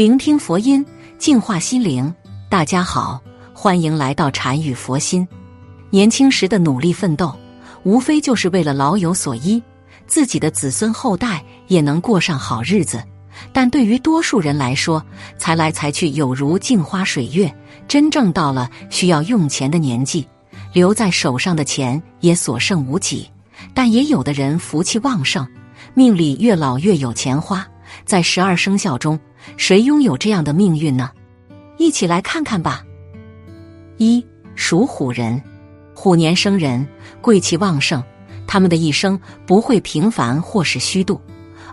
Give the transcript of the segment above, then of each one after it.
聆听佛音，净化心灵。大家好，欢迎来到禅语佛心。年轻时的努力奋斗，无非就是为了老有所依，自己的子孙后代也能过上好日子。但对于多数人来说，财来财去有如镜花水月，真正到了需要用钱的年纪，留在手上的钱也所剩无几。但也有的人福气旺盛，命里越老越有钱花。在十二生肖中，谁拥有这样的命运呢？一起来看看吧。一属虎人，虎年生人贵气旺盛，他们的一生不会平凡或是虚度，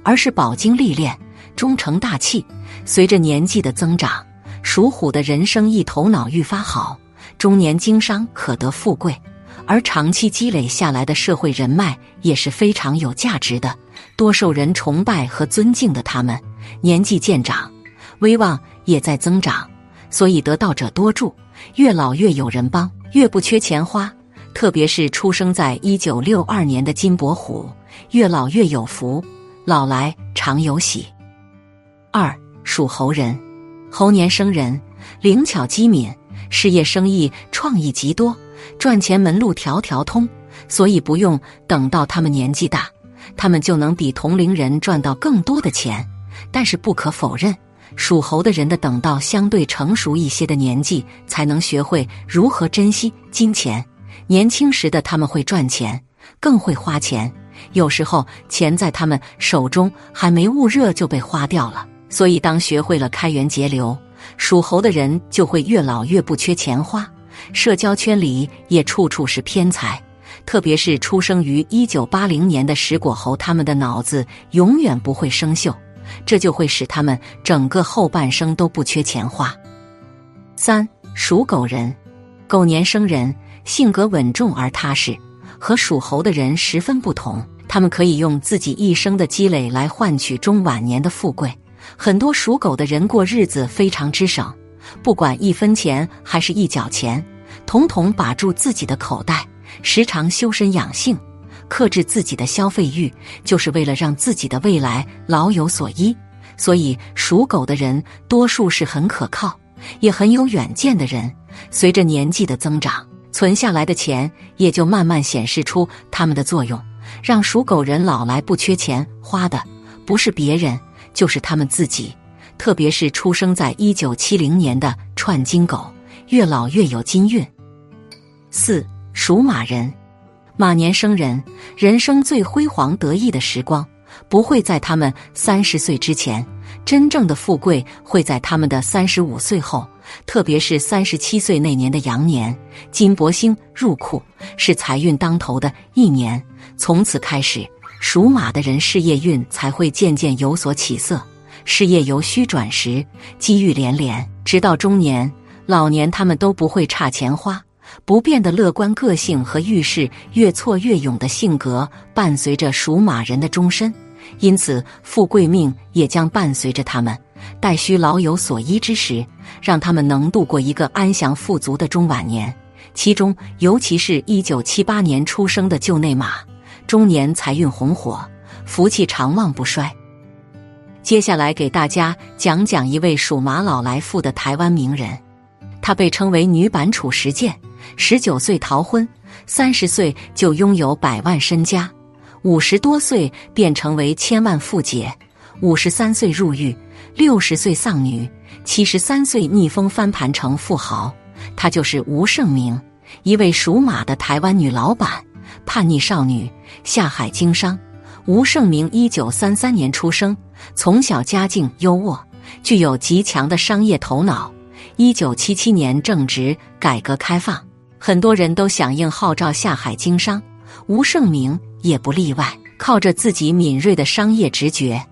而是饱经历练，终成大器。随着年纪的增长，属虎的人生意头脑愈发好，中年经商可得富贵。而长期积累下来的社会人脉也是非常有价值的，多受人崇拜和尊敬的他们，年纪渐长，威望也在增长，所以得道者多助，越老越有人帮，越不缺钱花。特别是出生在一九六二年的金伯虎，越老越有福，老来常有喜。二属猴人，猴年生人，灵巧机敏，事业生意创意极多。赚钱门路条条通，所以不用等到他们年纪大，他们就能比同龄人赚到更多的钱。但是不可否认，属猴的人的等到相对成熟一些的年纪，才能学会如何珍惜金钱。年轻时的他们会赚钱，更会花钱，有时候钱在他们手中还没捂热就被花掉了。所以，当学会了开源节流，属猴的人就会越老越不缺钱花。社交圈里也处处是偏财，特别是出生于一九八零年的石果猴，他们的脑子永远不会生锈，这就会使他们整个后半生都不缺钱花。三属狗人，狗年生人，性格稳重而踏实，和属猴的人十分不同。他们可以用自己一生的积累来换取中晚年的富贵。很多属狗的人过日子非常之省。不管一分钱还是一角钱，统统把住自己的口袋，时常修身养性，克制自己的消费欲，就是为了让自己的未来老有所依。所以，属狗的人多数是很可靠，也很有远见的人。随着年纪的增长，存下来的钱也就慢慢显示出他们的作用，让属狗人老来不缺钱花的，不是别人，就是他们自己。特别是出生在一九七零年的串金狗，越老越有金运。四属马人，马年生人，人生最辉煌得意的时光不会在他们三十岁之前，真正的富贵会在他们的三十五岁后。特别是三十七岁那年的羊年，金伯星入库，是财运当头的一年。从此开始，属马的人事业运才会渐渐有所起色。事业由虚转实，机遇连连，直到中年、老年，他们都不会差钱花。不变的乐观个性和遇事越挫越勇的性格，伴随着属马人的终身，因此富贵命也将伴随着他们。待需老有所依之时，让他们能度过一个安详富足的中晚年。其中，尤其是一九七八年出生的旧内马，中年财运红火，福气长旺不衰。接下来给大家讲讲一位属马老来富的台湾名人，他被称为女版褚时健。十九岁逃婚，三十岁就拥有百万身家，五十多岁便成为千万富姐，五十三岁入狱，六十岁丧女，七十三岁逆风翻盘成富豪。她就是吴胜明，一位属马的台湾女老板，叛逆少女，下海经商。吴胜明一九三三年出生，从小家境优渥，具有极强的商业头脑。一九七七年正值改革开放，很多人都响应号召下海经商，吴胜明也不例外。靠着自己敏锐的商业直觉，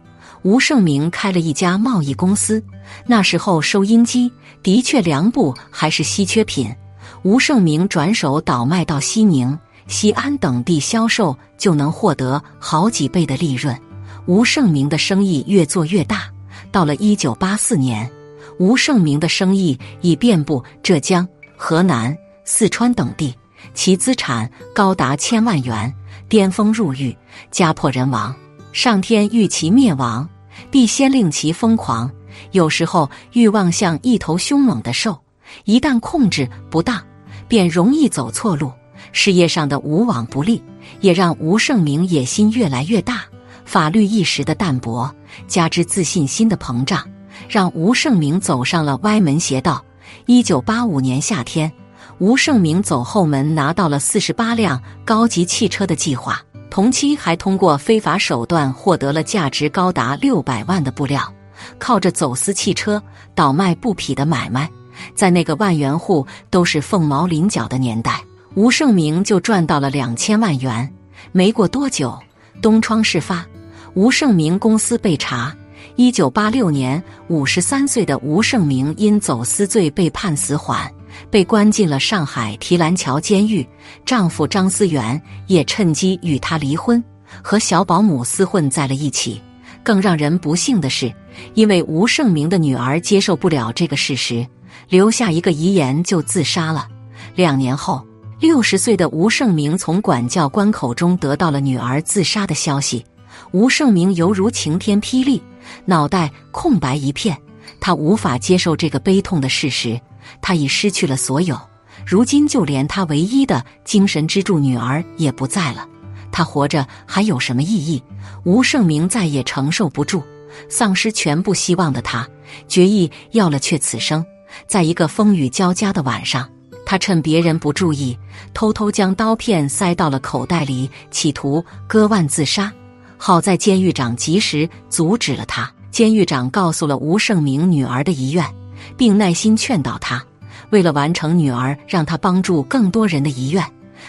吴胜明开了一家贸易公司。那时候收音机的确良布还是稀缺品，吴胜明转手倒卖到西宁。西安等地销售就能获得好几倍的利润，吴胜明的生意越做越大。到了一九八四年，吴胜明的生意已遍布浙江、河南、四川等地，其资产高达千万元，巅峰入狱，家破人亡。上天欲其灭亡，必先令其疯狂。有时候欲望像一头凶猛的兽，一旦控制不当，便容易走错路。事业上的无往不利，也让吴胜明野心越来越大。法律意识的淡薄，加之自信心的膨胀，让吴胜明走上了歪门邪道。一九八五年夏天，吴胜明走后门拿到了四十八辆高级汽车的计划，同期还通过非法手段获得了价值高达六百万的布料。靠着走私汽车、倒卖布匹的买卖，在那个万元户都是凤毛麟角的年代，吴胜明就赚到了两千万元。没过多久，东窗事发。吴胜明公司被查。一九八六年，五十三岁的吴胜明因走私罪被判死缓，被关进了上海提篮桥监狱。丈夫张思源也趁机与她离婚，和小保姆厮混在了一起。更让人不幸的是，因为吴胜明的女儿接受不了这个事实，留下一个遗言就自杀了。两年后，六十岁的吴胜明从管教官口中得到了女儿自杀的消息。吴胜明犹如晴天霹雳，脑袋空白一片。他无法接受这个悲痛的事实，他已失去了所有。如今，就连他唯一的精神支柱女儿也不在了。他活着还有什么意义？吴胜明再也承受不住，丧失全部希望的他，决意要了却此生。在一个风雨交加的晚上，他趁别人不注意，偷偷将刀片塞到了口袋里，企图割腕自杀。好在监狱长及时阻止了他。监狱长告诉了吴胜明女儿的遗愿，并耐心劝导他：为了完成女儿让他帮助更多人的遗愿，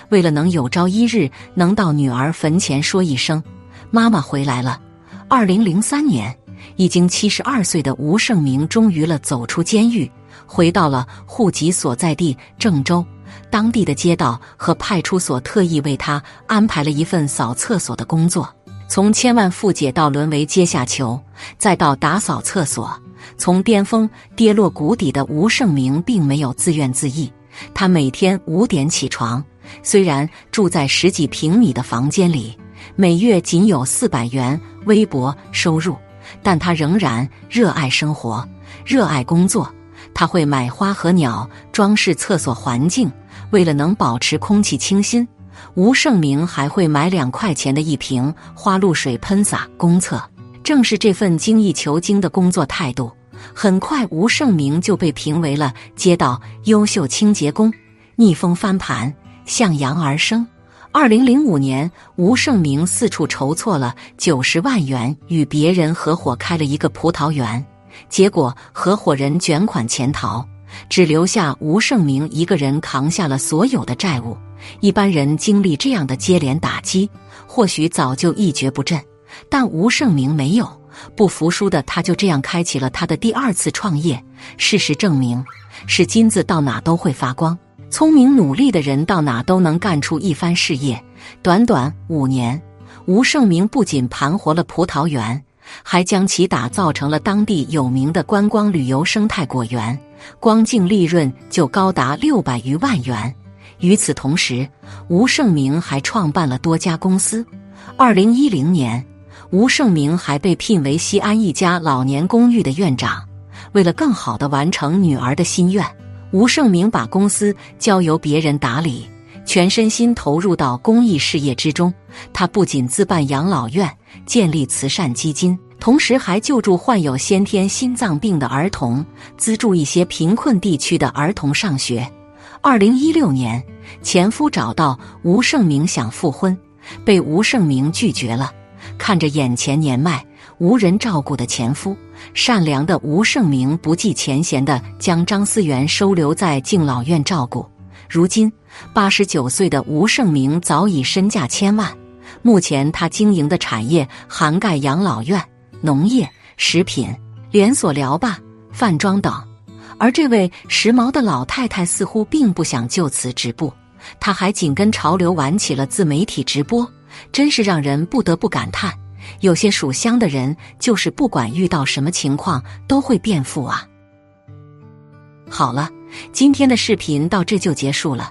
为了能有朝一日能到女儿坟前说一声“妈妈回来了”。二零零三年，已经七十二岁的吴胜明终于了走出监狱，回到了户籍所在地郑州。当地的街道和派出所特意为他安排了一份扫厕所的工作。从千万富姐到沦为阶下囚，再到打扫厕所，从巅峰跌落谷底的吴胜明并没有自怨自艾。他每天五点起床，虽然住在十几平米的房间里，每月仅有四百元微薄收入，但他仍然热爱生活，热爱工作。他会买花和鸟装饰厕所环境，为了能保持空气清新。吴胜明还会买两块钱的一瓶花露水喷洒公厕。正是这份精益求精的工作态度，很快吴胜明就被评为了街道优秀清洁工。逆风翻盘，向阳而生。二零零五年，吴胜明四处筹措了九十万元，与别人合伙开了一个葡萄园。结果合伙人卷款潜逃，只留下吴胜明一个人扛下了所有的债务。一般人经历这样的接连打击，或许早就一蹶不振，但吴胜明没有不服输的，他就这样开启了他的第二次创业。事实证明，是金子到哪都会发光，聪明努力的人到哪都能干出一番事业。短短五年，吴胜明不仅盘活了葡萄园，还将其打造成了当地有名的观光旅游生态果园，光净利润就高达六百余万元。与此同时，吴胜明还创办了多家公司。二零一零年，吴胜明还被聘为西安一家老年公寓的院长。为了更好的完成女儿的心愿，吴胜明把公司交由别人打理，全身心投入到公益事业之中。他不仅自办养老院、建立慈善基金，同时还救助患有先天心脏病的儿童，资助一些贫困地区的儿童上学。二零一六年，前夫找到吴胜明想复婚，被吴胜明拒绝了。看着眼前年迈无人照顾的前夫，善良的吴胜明不计前嫌的将张思源收留在敬老院照顾。如今，八十九岁的吴胜明早已身价千万。目前，他经营的产业涵盖养老院、农业、食品、连锁疗吧、饭庄等。而这位时髦的老太太似乎并不想就此止步，她还紧跟潮流玩起了自媒体直播，真是让人不得不感叹：有些属相的人，就是不管遇到什么情况都会变富啊！好了，今天的视频到这就结束了。